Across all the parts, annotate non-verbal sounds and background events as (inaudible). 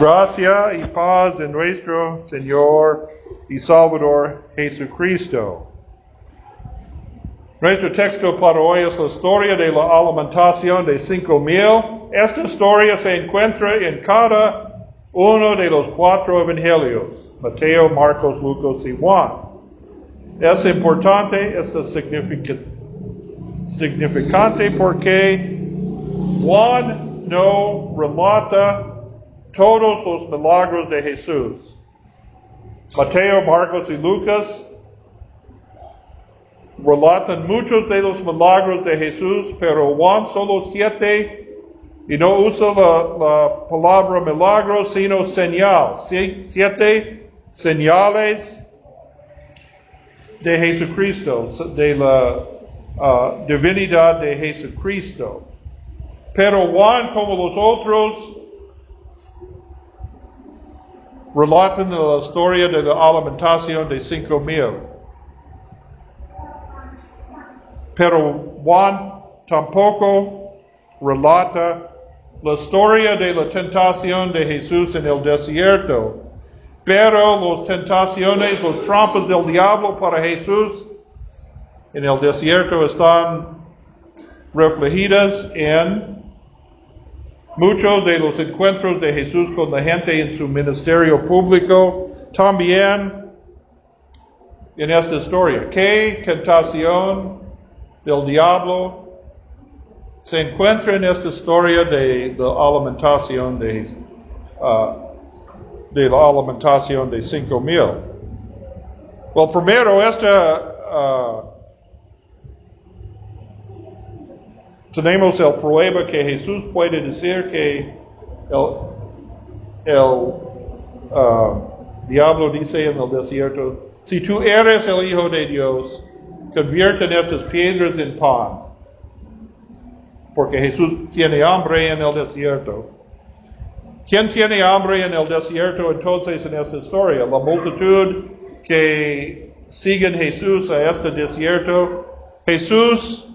Gracia y paz de nuestro Señor y Salvador Jesucristo. Nuestro texto para hoy es la historia de la alimentación de cinco mil. Esta historia se encuentra en cada uno de los cuatro evangelios, Mateo, Marcos, Lucas y Juan. Es importante, es significante porque Juan no relata todos los milagros de Jesús. Mateo, Marcos y Lucas relatan muchos de los milagros de Jesús, pero Juan solo siete y no usa la, palabra milagro, sino señal. Siete señales de Jesucristo, de la uh, divinidad de Jesucristo. Pero Juan, como los otros, relatan la historia de la alimentación de cinco mil. Pero Juan tampoco relata la historia de la tentación de Jesús en el desierto. Pero las tentaciones, los trampas del diablo para Jesús en el desierto están reflejadas en Muchos de los encuentros de Jesús con la gente en su ministerio público también en esta historia. ¿Qué tentación del diablo se encuentra en esta historia de la alimentación de, uh, de la alimentación de cinco mil? Well, primero, esta uh, tenemos el prueba que Jesús puede decir que el, uh, diablo dice en el desierto, si tú eres el Hijo de Dios, convierten estas piedras en pan. Porque Jesús tiene hambre en el desierto. ¿Quién tiene hambre en el desierto entonces en esta historia? La multitud que siguen Jesús a este desierto. Jesús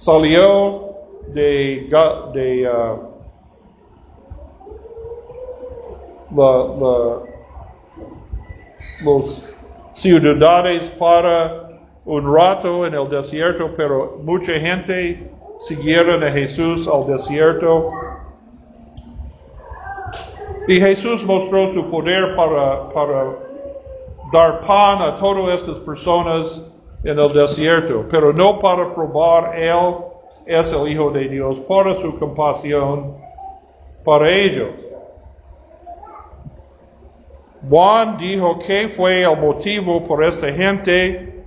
salió de, de uh, la, los ciudades para un rato en el desierto, pero mucha gente siguieron a Jesús al desierto. Y Jesús mostró su poder para, para dar pan a todas estas personas en el desierto, pero no para probar Él es el Hijo de Dios, para su compasión para ellos. Juan dijo que fue el motivo por esta gente,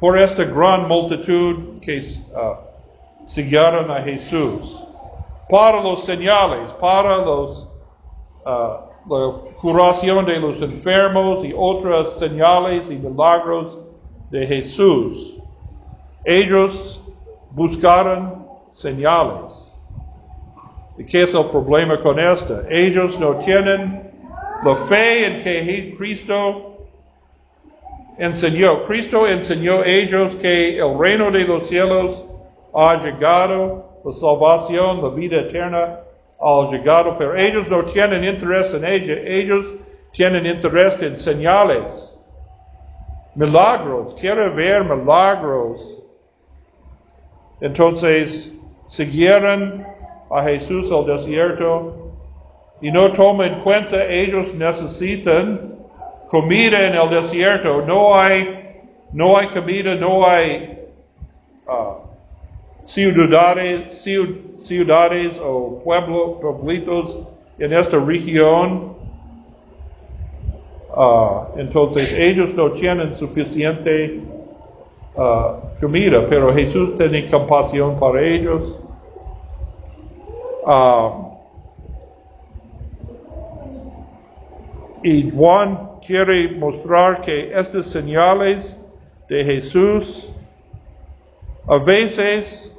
por esta gran multitud que uh, siguieron a Jesús. Para los señales, para los, uh, la curación de los enfermos y otras señales y milagros de Jesús. Ellos buscaron señales. ¿Y qué es el problema con esto? Ellos no tienen la fe en que Cristo enseñó. Cristo enseñó a ellos que el reino de los cielos ha llegado, la salvación, la vida eterna ha llegado, pero ellos no tienen interés en ella. Ellos tienen interés en señales milagros, quiere ver milagros. Entonces siguieron a Jesús al desierto y no toman en cuenta, ellos necesitan comida en el desierto. No hay, no hay comida, no hay ciudades, ciudades o pueblos, pueblitos en esta región Ah, entonces ellos no tienen suficiente ah, comida, pero Jesús tiene compasión para ellos. Ah, y Juan quiere mostrar que estas señales de Jesús a veces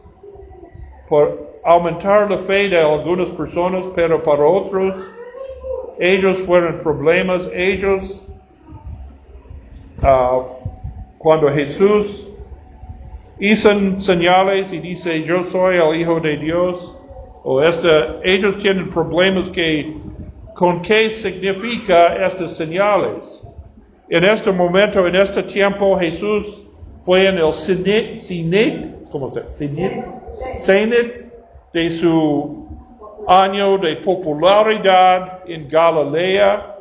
por aumentar la fe de algunas personas, pero para otros ellos fueron problemas, ellos, uh, cuando Jesús hizo señales y dice, yo soy el Hijo de Dios, o esta, ellos tienen problemas que, con qué significa estas señales. En este momento, en este tiempo, Jesús fue en el cenit, ¿cómo se cenit? Cenit de su año de popularidad en Galilea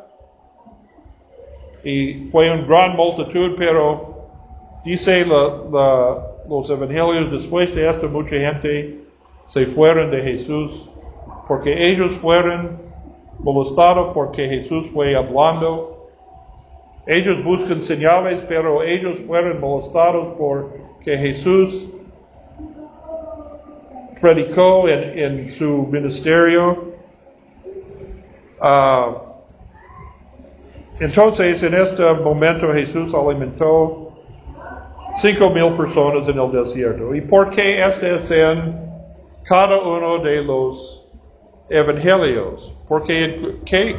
y fue una gran multitud, pero dice los evangelios, después de esto mucha gente se fueron de Jesús porque ellos fueron molestados porque Jesús fue hablando. Ellos buscan señales, pero ellos fueron molestados porque Jesús predicó en, su ministerio. Ah, entonces, en este momento Jesús alimentó cinco mil personas en el desierto. ¿Y por qué este es en cada uno de los evangelios? Porque, ¿qué,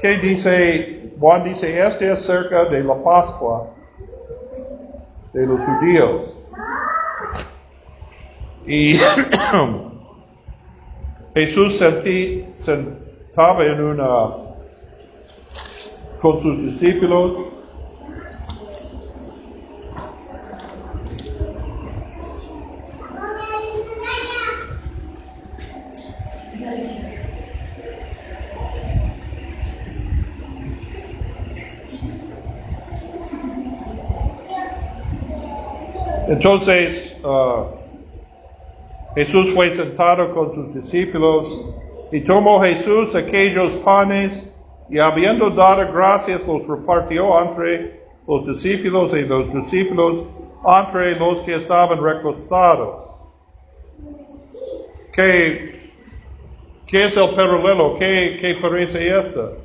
qué dice? Juan dice, este es cerca de la Pascua de los judíos. Y (coughs) Jesús sentí, sentaba en una con sus discípulos. Entonces, uh, Jesús fue sentado con sus discípulos y tomó Jesús aquellos panes y habiendo dado gracias los repartió entre los discípulos y los discípulos entre los que estaban recostados. ¿Qué, qué es el paralelo? ¿Qué, qué parece esto?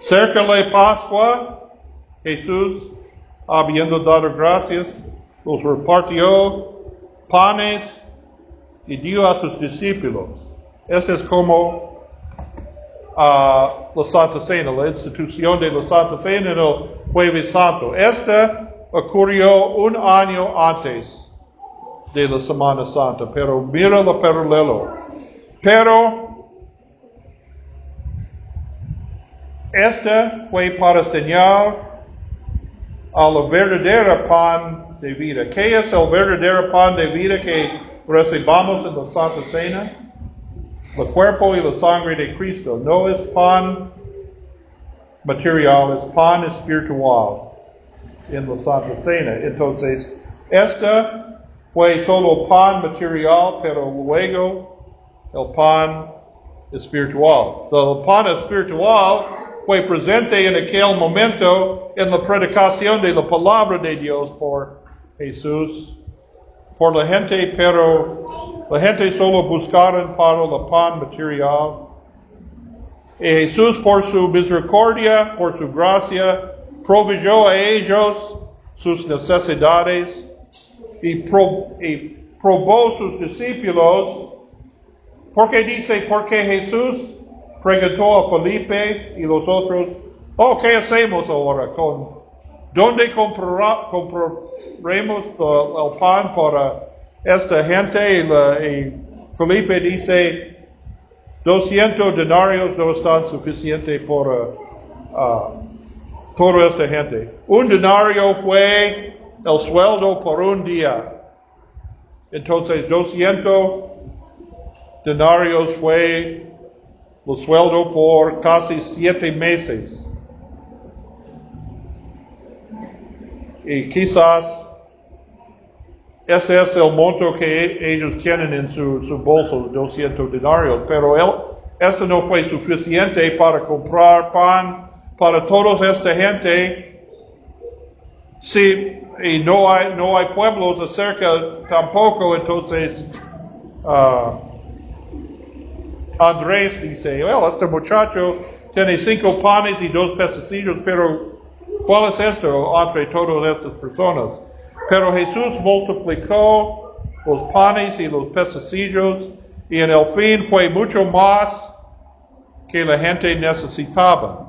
Cerca de Pascua, Jesús, habiendo dado gracias, los repartió panes y dio a sus discípulos. Este es como uh, la Santa Cena, la institución de la Santa Cena en el Jueves Santo. Esta ocurrió un año antes de la Semana Santa, pero mira el paralelo. Pero esta fue para señal a la verdadera pan de vida. ¿Qué es el verdadero pan de vida que recibamos en la Santa Cena? El cuerpo y la sangre de Cristo. No es pan material, es pan espiritual en la Santa Cena. Entonces, esta fue solo pan material, pero luego el pan espiritual. El pan espiritual fue presente en aquel momento en la predicación de la palabra de Dios por Jesús por la gente, pero la gente solo buscaron para el pan material. Y Jesús por su misericordia, por su gracia, proveyó a ellos sus necesidades y, probó sus discípulos. Porque dice, porque Jesús preguntó a Felipe y los otros, oh, ¿qué hacemos ahora con ¿Dónde compraremos el pan para esta gente? Felipe dice, 200 denarios no están suficientes para uh, toda esta gente. Un denario fue el sueldo por un día. Entonces, 200 denarios fue el sueldo por casi siete meses. Y quizás este es el monto que ellos tienen en su, su bolso, 200 denarios, pero él, esto no fue suficiente para comprar pan para toda esta gente. Sí, y no hay, no hay pueblos cerca tampoco, entonces uh, Andrés dice, well, este muchacho tiene cinco panes y dos pececillos, pero ¿Cuál es esto entre todas estas personas? Pero Jesús multiplicó los panes y los pececillos y en el fin fue mucho más que la gente necesitaba.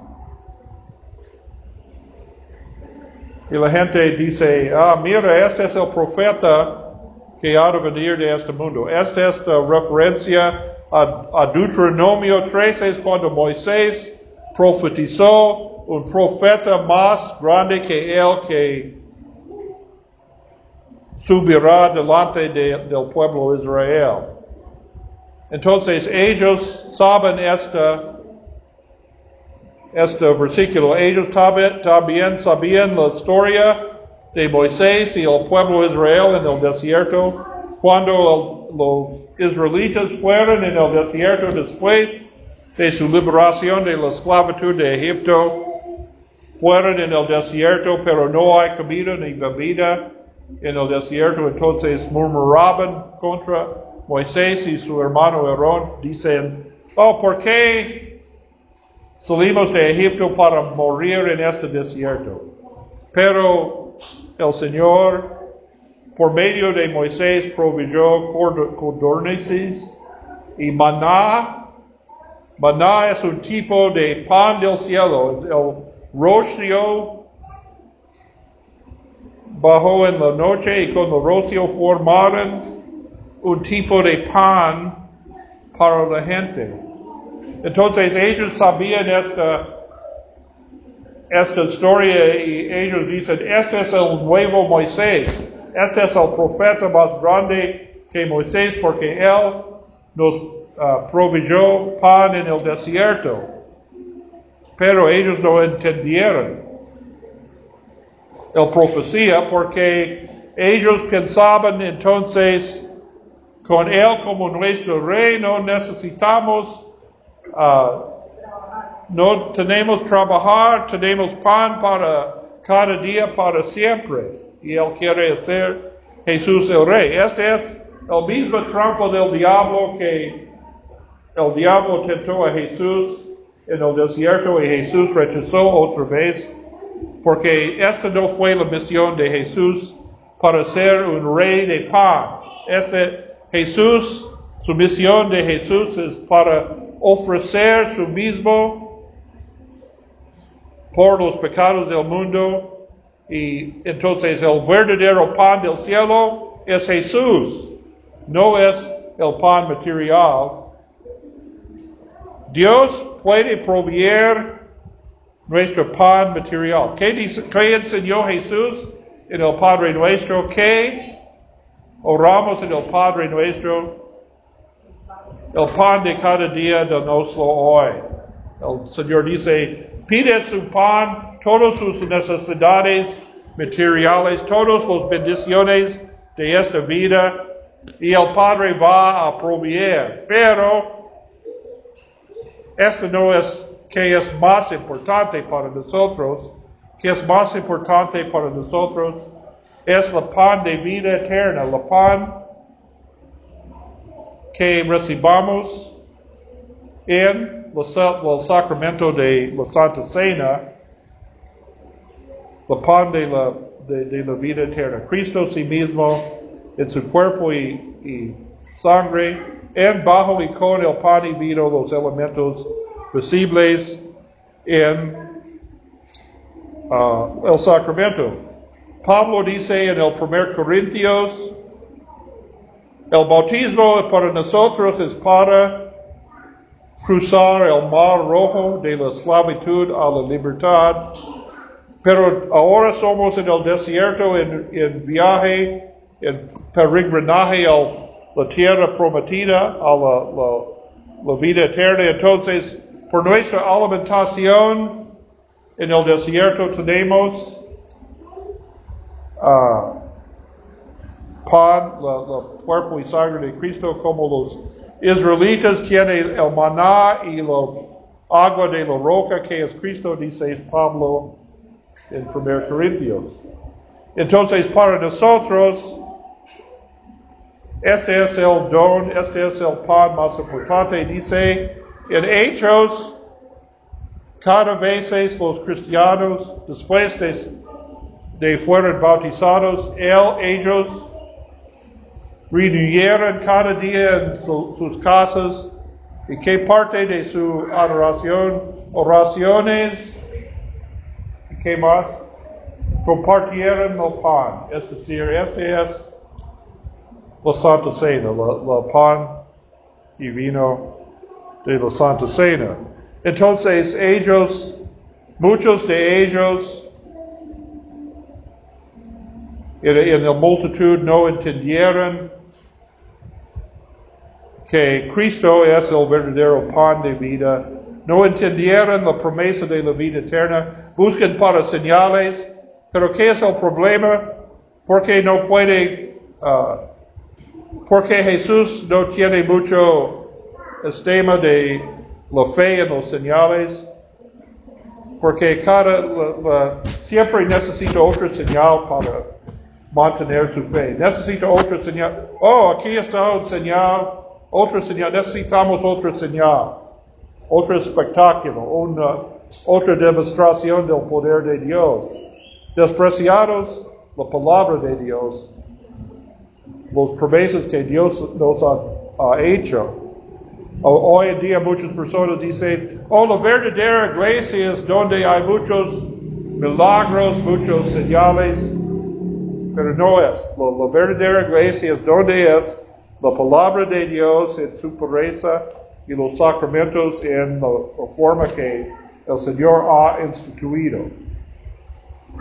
Y la gente dice, ah, mira, este es el profeta que ha de venir de este mundo. Esta es la referencia a, a Deuteronomio 13, es cuando Moisés profetizó un profeta más grande que él que subirá delante de- del pueblo Israel. Entonces ellos saben esta, este versículo. Ellos también sabían la historia de Moisés y el pueblo Israel en el desierto. Cuando los israelitas fueron en el desierto después de su liberación de la esclavitud de Egipto, fueron en el desierto, pero no hay comida ni bebida en el desierto, entonces murmuraban contra Moisés y su hermano Aarón, dicen, oh, ¿por qué salimos de Egipto para morir en este desierto? Pero el Señor, por medio de Moisés, proveyó codornices y maná. Maná es un tipo de pan del cielo. El rocío bajó en la noche y con el rocío formaron un tipo de pan para la gente. Entonces ellos sabían esta, esta historia y ellos dicen, este es el nuevo Moisés, este es el profeta más grande que Moisés porque él nos ah, proveyó pan en el desierto. Pero ellos no entendieron el profecía porque ellos pensaban entonces con él como nuestro rey no necesitamos ah, no tenemos trabajar, tenemos pan para cada día, para siempre. Y Él quiere ser Jesús el Rey. Este es el mismo trampa del diablo que el diablo tentó a Jesús en el desierto y Jesús rechazó otra vez. Porque esta no fue la misión de Jesús para ser un rey de pan. Este Jesús, su misión de Jesús es para ofrecer su mismo por los pecados del mundo. Y entonces el verdadero pan del cielo es Jesús, no es el pan material. Dios puede proveer nuestro pan material. ¿Qué, dice, qué enseñó Jesús en el Padre Nuestro? ¿Qué oramos en el Padre Nuestro? El pan de cada día de nuestro hoy. El Señor dice, pide su pan, todas sus necesidades materiales, todas las bendiciones de esta vida, y el Padre va a proveer. Pero esto no es que es más importante para nosotros, que es más importante para nosotros, es el pan de vida eterna, el pan que recibamos en el sa- el sacramento de la Santa Cena, el pan de la, de, la vida eterna. Cristo sí mismo, en su cuerpo y sangre, en bajo con el pan y vino, los elementos visibles en ah, el sacramento. Pablo dice en el 1 Corintios, el bautismo para nosotros es para cruzar el mar rojo de la esclavitud a la libertad. Pero ahora somos en el desierto, en, en viaje, en peregrinaje a la tierra prometida, a la, la- la vida eterna. Entonces, por nuestra alimentación en el desierto tenemos ah, pan, la cuerpo y sangre de Cristo, como los israelitas tienen el maná y la agua de la roca que es Cristo, dice Pablo en 1 Corintios. Entonces, para nosotros, este es el don, este es el pan más importante. Dice en Hechos, cada vez los cristianos, después de, de fueron bautizados, él, ellos reunieron cada día en su- sus casas. ¿Y qué parte de su adoración? Oraciones. ¿Y qué más? Compartieron el pan. Es decir, este es la Santa Cena, la, pan y vino de la Santa Cena. Entonces ellos, muchos de ellos en, en la multitud no entendieron que Cristo es el verdadero pan de vida. No entendieron la promesa de la vida eterna. Buscan para señales. Pero ¿qué es el problema? Porque no puede, uh, porque Jesús no tiene mucho estima de la fe en los señales. Porque cada, la, la, siempre necesita otra señal para mantener su fe. Necesita otra señal. Oh, aquí está un señal otra señal, necesitamos otra señal, otro espectáculo, una, otra demostración del poder de Dios. Despreciados la palabra de Dios, los promesas que Dios nos ha, hecho. Hoy en día muchas personas dicen, oh, la verdadera iglesia es donde hay muchos milagros, muchos señales, pero no es. La, la verdadera iglesia es donde es la palabra de Dios en su pureza y los sacramentos en la, forma que el Señor ha instituido.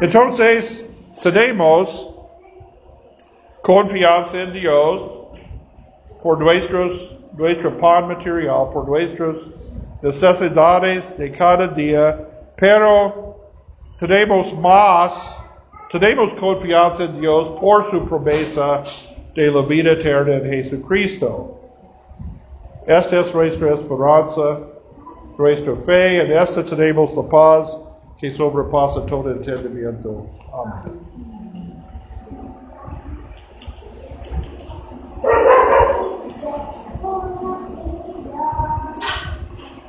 Entonces, tenemos confianza en Dios por nuestros, nuestro pan material, por nuestras necesidades de cada día, pero tenemos más, tenemos confianza en Dios por su promesa de la vida eterna en Jesucristo. Esta es nuestra esperanza, nuestra fe, en esta tenemos la paz que sobrepasa todo entendimiento. Amén.